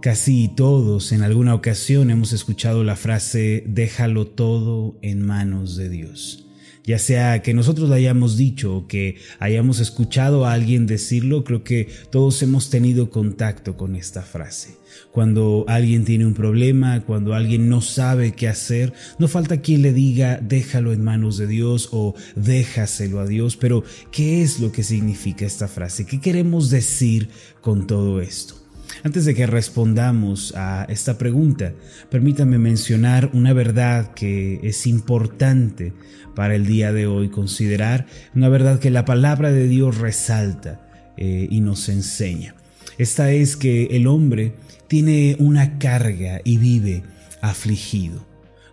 Casi todos en alguna ocasión hemos escuchado la frase déjalo todo en manos de Dios. Ya sea que nosotros la hayamos dicho o que hayamos escuchado a alguien decirlo, creo que todos hemos tenido contacto con esta frase. Cuando alguien tiene un problema, cuando alguien no sabe qué hacer, no falta quien le diga déjalo en manos de Dios o déjaselo a Dios, pero ¿qué es lo que significa esta frase? ¿Qué queremos decir con todo esto? Antes de que respondamos a esta pregunta, permítame mencionar una verdad que es importante para el día de hoy considerar, una verdad que la palabra de Dios resalta eh, y nos enseña. Esta es que el hombre tiene una carga y vive afligido.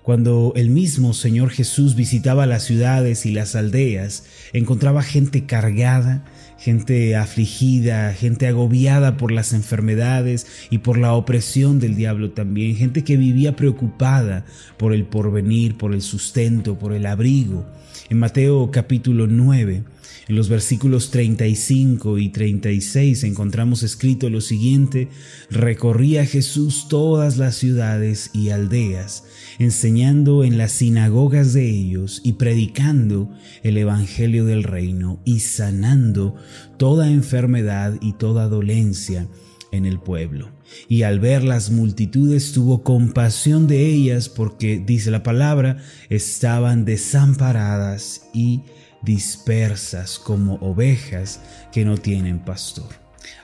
Cuando el mismo Señor Jesús visitaba las ciudades y las aldeas, encontraba gente cargada, gente afligida, gente agobiada por las enfermedades y por la opresión del diablo también, gente que vivía preocupada por el porvenir, por el sustento, por el abrigo. En Mateo capítulo 9, en los versículos 35 y 36 encontramos escrito lo siguiente, recorría Jesús todas las ciudades y aldeas, enseñando en las sinagogas de ellos y predicando el Evangelio del reino y sanando toda enfermedad y toda dolencia en el pueblo. Y al ver las multitudes tuvo compasión de ellas porque, dice la palabra, estaban desamparadas y dispersas como ovejas que no tienen pastor.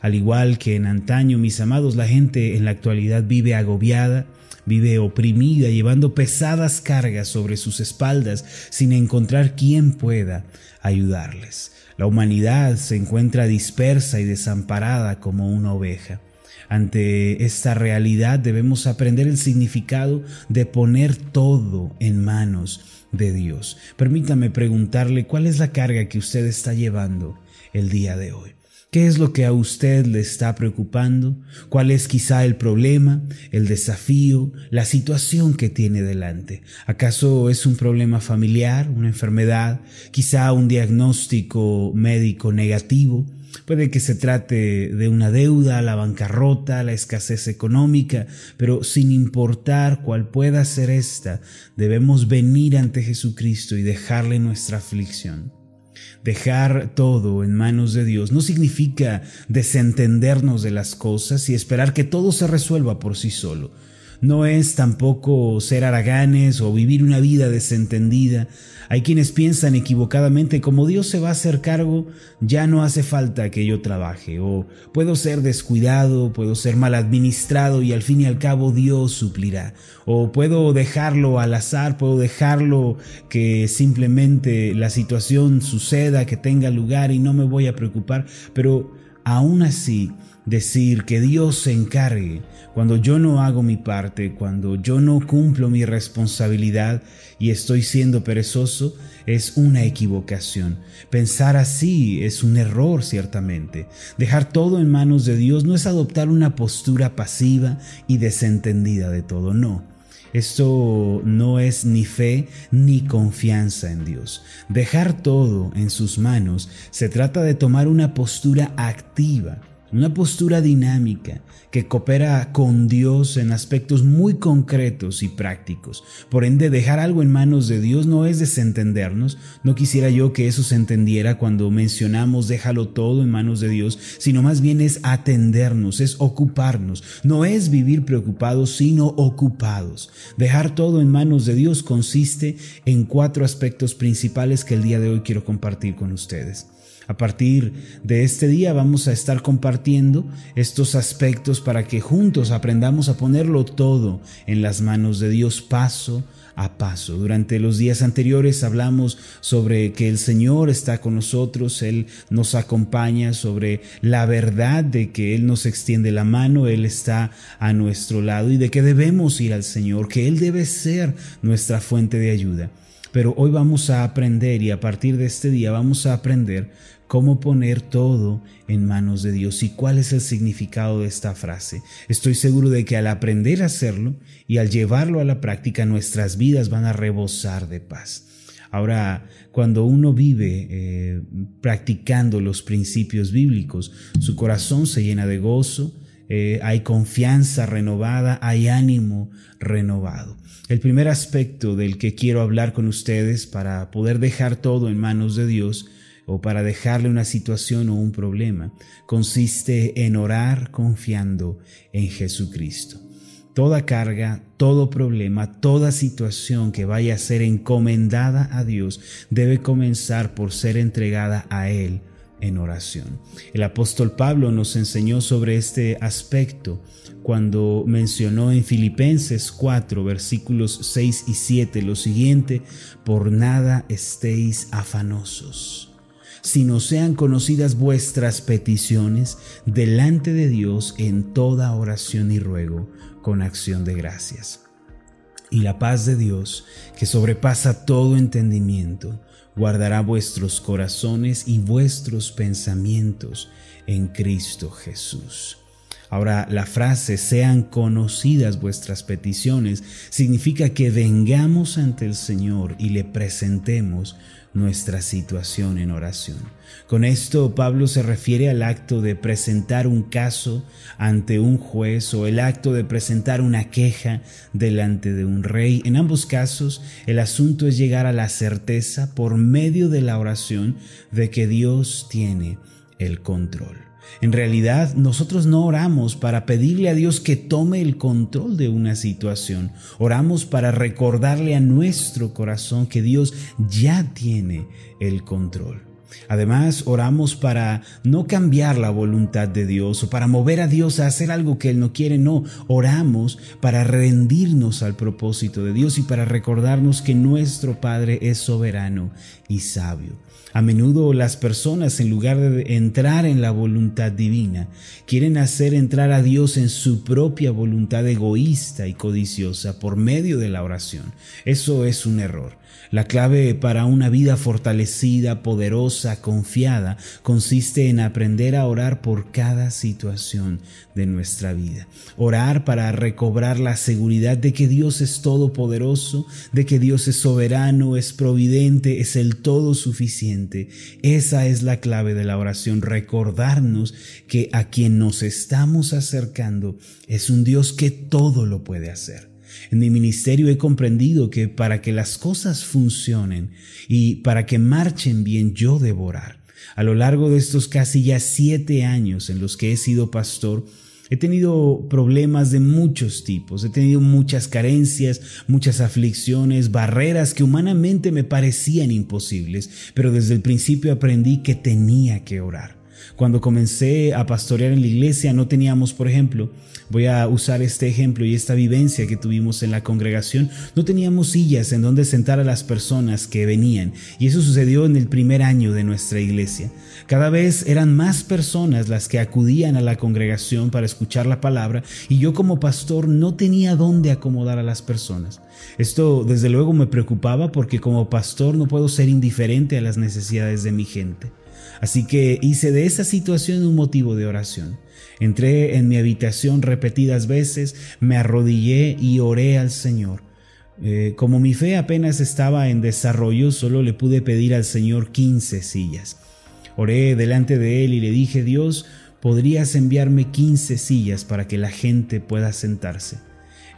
Al igual que en antaño, mis amados, la gente en la actualidad vive agobiada, vive oprimida, llevando pesadas cargas sobre sus espaldas sin encontrar quien pueda ayudarles. La humanidad se encuentra dispersa y desamparada como una oveja. Ante esta realidad debemos aprender el significado de poner todo en manos de Dios. Permítame preguntarle cuál es la carga que usted está llevando el día de hoy. ¿Qué es lo que a usted le está preocupando? ¿Cuál es quizá el problema, el desafío, la situación que tiene delante? ¿Acaso es un problema familiar, una enfermedad, quizá un diagnóstico médico negativo? Puede que se trate de una deuda, la bancarrota, la escasez económica, pero sin importar cuál pueda ser esta, debemos venir ante Jesucristo y dejarle nuestra aflicción. Dejar todo en manos de Dios no significa desentendernos de las cosas y esperar que todo se resuelva por sí solo. No es tampoco ser haraganes o vivir una vida desentendida. Hay quienes piensan equivocadamente como Dios se va a hacer cargo, ya no hace falta que yo trabaje, o puedo ser descuidado, puedo ser mal administrado y al fin y al cabo Dios suplirá, o puedo dejarlo al azar, puedo dejarlo que simplemente la situación suceda, que tenga lugar y no me voy a preocupar, pero aún así decir que Dios se encargue cuando yo no hago mi parte, cuando yo no cumplo mi responsabilidad y estoy siendo perezoso, es una equivocación. Pensar así es un error, ciertamente. Dejar todo en manos de Dios no es adoptar una postura pasiva y desentendida de todo, no. Esto no es ni fe ni confianza en Dios. Dejar todo en sus manos se trata de tomar una postura activa una postura dinámica que coopera con Dios en aspectos muy concretos y prácticos. Por ende, dejar algo en manos de Dios no es desentendernos. No quisiera yo que eso se entendiera cuando mencionamos déjalo todo en manos de Dios, sino más bien es atendernos, es ocuparnos. No es vivir preocupados, sino ocupados. Dejar todo en manos de Dios consiste en cuatro aspectos principales que el día de hoy quiero compartir con ustedes. A partir de este día vamos a estar compartiendo estos aspectos para que juntos aprendamos a ponerlo todo en las manos de Dios paso a paso. Durante los días anteriores hablamos sobre que el Señor está con nosotros, Él nos acompaña, sobre la verdad de que Él nos extiende la mano, Él está a nuestro lado y de que debemos ir al Señor, que Él debe ser nuestra fuente de ayuda. Pero hoy vamos a aprender y a partir de este día vamos a aprender cómo poner todo en manos de Dios y cuál es el significado de esta frase. Estoy seguro de que al aprender a hacerlo y al llevarlo a la práctica nuestras vidas van a rebosar de paz. Ahora, cuando uno vive eh, practicando los principios bíblicos, su corazón se llena de gozo, eh, hay confianza renovada, hay ánimo renovado. El primer aspecto del que quiero hablar con ustedes para poder dejar todo en manos de Dios o para dejarle una situación o un problema consiste en orar confiando en Jesucristo. Toda carga, todo problema, toda situación que vaya a ser encomendada a Dios debe comenzar por ser entregada a Él en oración. El apóstol Pablo nos enseñó sobre este aspecto cuando mencionó en Filipenses 4 versículos 6 y 7 lo siguiente, por nada estéis afanosos sino sean conocidas vuestras peticiones delante de Dios en toda oración y ruego con acción de gracias. Y la paz de Dios, que sobrepasa todo entendimiento, guardará vuestros corazones y vuestros pensamientos en Cristo Jesús. Ahora, la frase sean conocidas vuestras peticiones significa que vengamos ante el Señor y le presentemos nuestra situación en oración. Con esto Pablo se refiere al acto de presentar un caso ante un juez o el acto de presentar una queja delante de un rey. En ambos casos el asunto es llegar a la certeza por medio de la oración de que Dios tiene el control. En realidad, nosotros no oramos para pedirle a Dios que tome el control de una situación. Oramos para recordarle a nuestro corazón que Dios ya tiene el control. Además, oramos para no cambiar la voluntad de Dios o para mover a Dios a hacer algo que Él no quiere, no. Oramos para rendirnos al propósito de Dios y para recordarnos que nuestro Padre es soberano y sabio. A menudo las personas, en lugar de entrar en la voluntad divina, quieren hacer entrar a Dios en su propia voluntad egoísta y codiciosa por medio de la oración. Eso es un error. La clave para una vida fortalecida, poderosa, confiada, consiste en aprender a orar por cada situación de nuestra vida. Orar para recobrar la seguridad de que Dios es todopoderoso, de que Dios es soberano, es providente, es el todo suficiente. Esa es la clave de la oración, recordarnos que a quien nos estamos acercando es un Dios que todo lo puede hacer. En mi ministerio he comprendido que para que las cosas funcionen y para que marchen bien yo debo orar. A lo largo de estos casi ya siete años en los que he sido pastor, He tenido problemas de muchos tipos, he tenido muchas carencias, muchas aflicciones, barreras que humanamente me parecían imposibles, pero desde el principio aprendí que tenía que orar. Cuando comencé a pastorear en la iglesia no teníamos, por ejemplo, voy a usar este ejemplo y esta vivencia que tuvimos en la congregación, no teníamos sillas en donde sentar a las personas que venían y eso sucedió en el primer año de nuestra iglesia. Cada vez eran más personas las que acudían a la congregación para escuchar la palabra y yo como pastor no tenía dónde acomodar a las personas. Esto desde luego me preocupaba porque como pastor no puedo ser indiferente a las necesidades de mi gente. Así que hice de esa situación un motivo de oración. Entré en mi habitación repetidas veces, me arrodillé y oré al Señor. Eh, como mi fe apenas estaba en desarrollo, solo le pude pedir al Señor 15 sillas. Oré delante de Él y le dije, Dios, ¿podrías enviarme 15 sillas para que la gente pueda sentarse?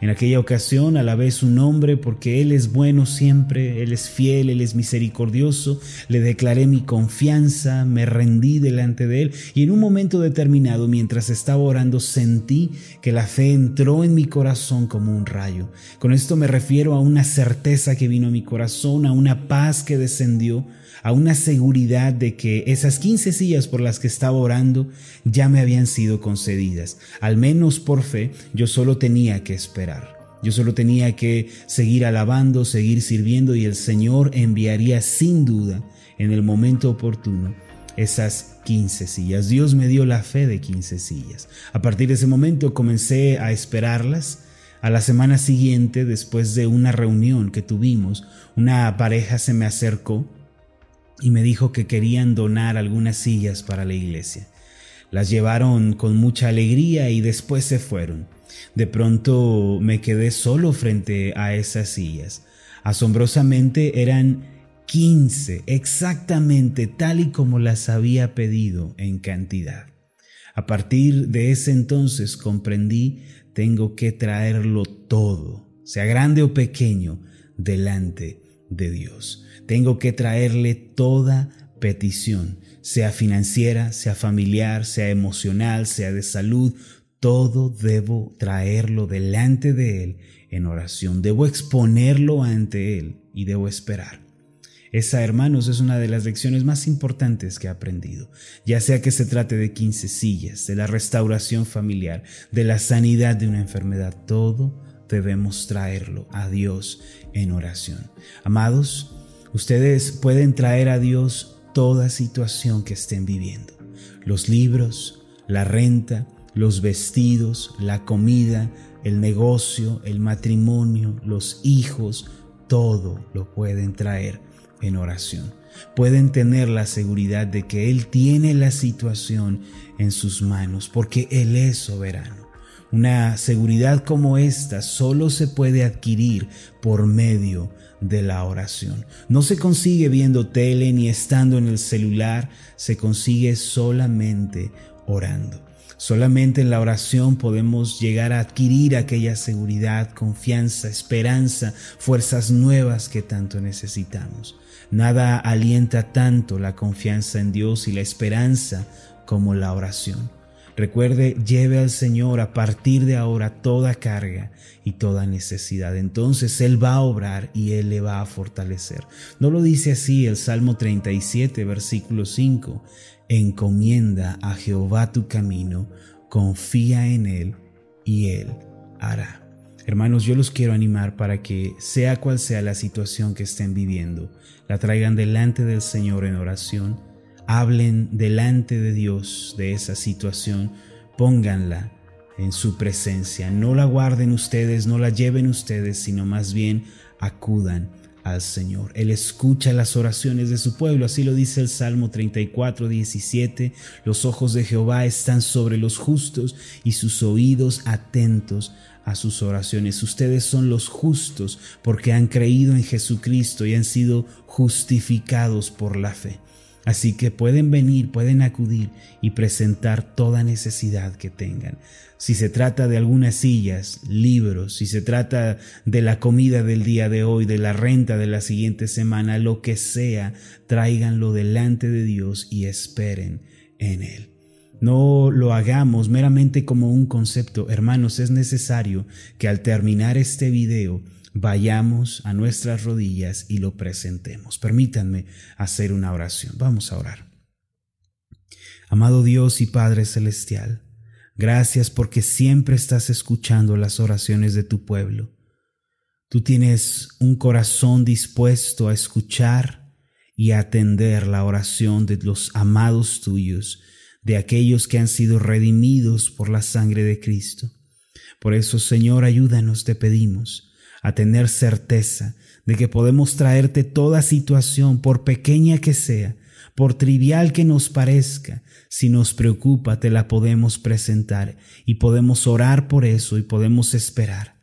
En aquella ocasión alabé su nombre porque Él es bueno siempre, Él es fiel, Él es misericordioso, le declaré mi confianza, me rendí delante de Él y en un momento determinado mientras estaba orando sentí que la fe entró en mi corazón como un rayo. Con esto me refiero a una certeza que vino a mi corazón, a una paz que descendió, a una seguridad de que esas 15 sillas por las que estaba orando ya me habían sido concedidas. Al menos por fe, yo solo tenía que esperar. Yo solo tenía que seguir alabando, seguir sirviendo y el Señor enviaría sin duda en el momento oportuno esas 15 sillas. Dios me dio la fe de 15 sillas. A partir de ese momento comencé a esperarlas. A la semana siguiente, después de una reunión que tuvimos, una pareja se me acercó y me dijo que querían donar algunas sillas para la iglesia. Las llevaron con mucha alegría y después se fueron. De pronto me quedé solo frente a esas sillas. Asombrosamente eran 15, exactamente tal y como las había pedido en cantidad. A partir de ese entonces comprendí, tengo que traerlo todo, sea grande o pequeño, delante de Dios. Tengo que traerle toda petición, sea financiera, sea familiar, sea emocional, sea de salud, todo debo traerlo delante de Él en oración, debo exponerlo ante Él y debo esperar. Esa, hermanos, es una de las lecciones más importantes que he aprendido, ya sea que se trate de quince sillas, de la restauración familiar, de la sanidad de una enfermedad, todo debemos traerlo a Dios en oración. Amados, ustedes pueden traer a Dios toda situación que estén viviendo, los libros, la renta, los vestidos, la comida, el negocio, el matrimonio, los hijos, todo lo pueden traer en oración. Pueden tener la seguridad de que Él tiene la situación en sus manos porque Él es soberano. Una seguridad como esta solo se puede adquirir por medio de la oración. No se consigue viendo tele ni estando en el celular, se consigue solamente orando. Solamente en la oración podemos llegar a adquirir aquella seguridad, confianza, esperanza, fuerzas nuevas que tanto necesitamos. Nada alienta tanto la confianza en Dios y la esperanza como la oración. Recuerde, lleve al Señor a partir de ahora toda carga y toda necesidad. Entonces Él va a obrar y Él le va a fortalecer. ¿No lo dice así el Salmo 37, versículo 5? Encomienda a Jehová tu camino, confía en Él y Él hará. Hermanos, yo los quiero animar para que, sea cual sea la situación que estén viviendo, la traigan delante del Señor en oración, hablen delante de Dios de esa situación, pónganla en su presencia, no la guarden ustedes, no la lleven ustedes, sino más bien acudan al Señor. Él escucha las oraciones de su pueblo, así lo dice el Salmo 34, 17. Los ojos de Jehová están sobre los justos y sus oídos atentos a sus oraciones. Ustedes son los justos porque han creído en Jesucristo y han sido justificados por la fe. Así que pueden venir, pueden acudir y presentar toda necesidad que tengan. Si se trata de algunas sillas, libros, si se trata de la comida del día de hoy, de la renta de la siguiente semana, lo que sea, tráiganlo delante de Dios y esperen en Él. No lo hagamos meramente como un concepto. Hermanos, es necesario que al terminar este video vayamos a nuestras rodillas y lo presentemos. Permítanme hacer una oración. Vamos a orar. Amado Dios y Padre Celestial, gracias porque siempre estás escuchando las oraciones de tu pueblo. Tú tienes un corazón dispuesto a escuchar y a atender la oración de los amados tuyos, de aquellos que han sido redimidos por la sangre de Cristo. Por eso, Señor, ayúdanos, te pedimos a tener certeza de que podemos traerte toda situación, por pequeña que sea, por trivial que nos parezca, si nos preocupa, te la podemos presentar y podemos orar por eso y podemos esperar.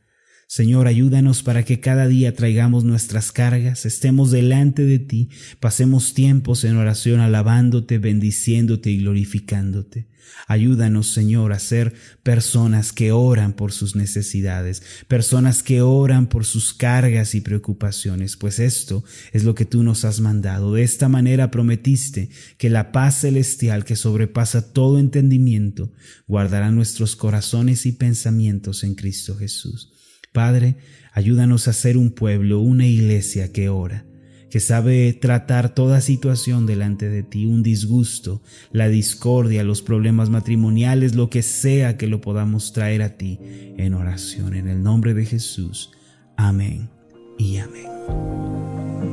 Señor, ayúdanos para que cada día traigamos nuestras cargas, estemos delante de ti, pasemos tiempos en oración alabándote, bendiciéndote y glorificándote. Ayúdanos, Señor, a ser personas que oran por sus necesidades, personas que oran por sus cargas y preocupaciones, pues esto es lo que tú nos has mandado. De esta manera prometiste que la paz celestial que sobrepasa todo entendimiento guardará nuestros corazones y pensamientos en Cristo Jesús. Padre, ayúdanos a ser un pueblo, una iglesia que ora, que sabe tratar toda situación delante de ti, un disgusto, la discordia, los problemas matrimoniales, lo que sea que lo podamos traer a ti en oración. En el nombre de Jesús. Amén y amén.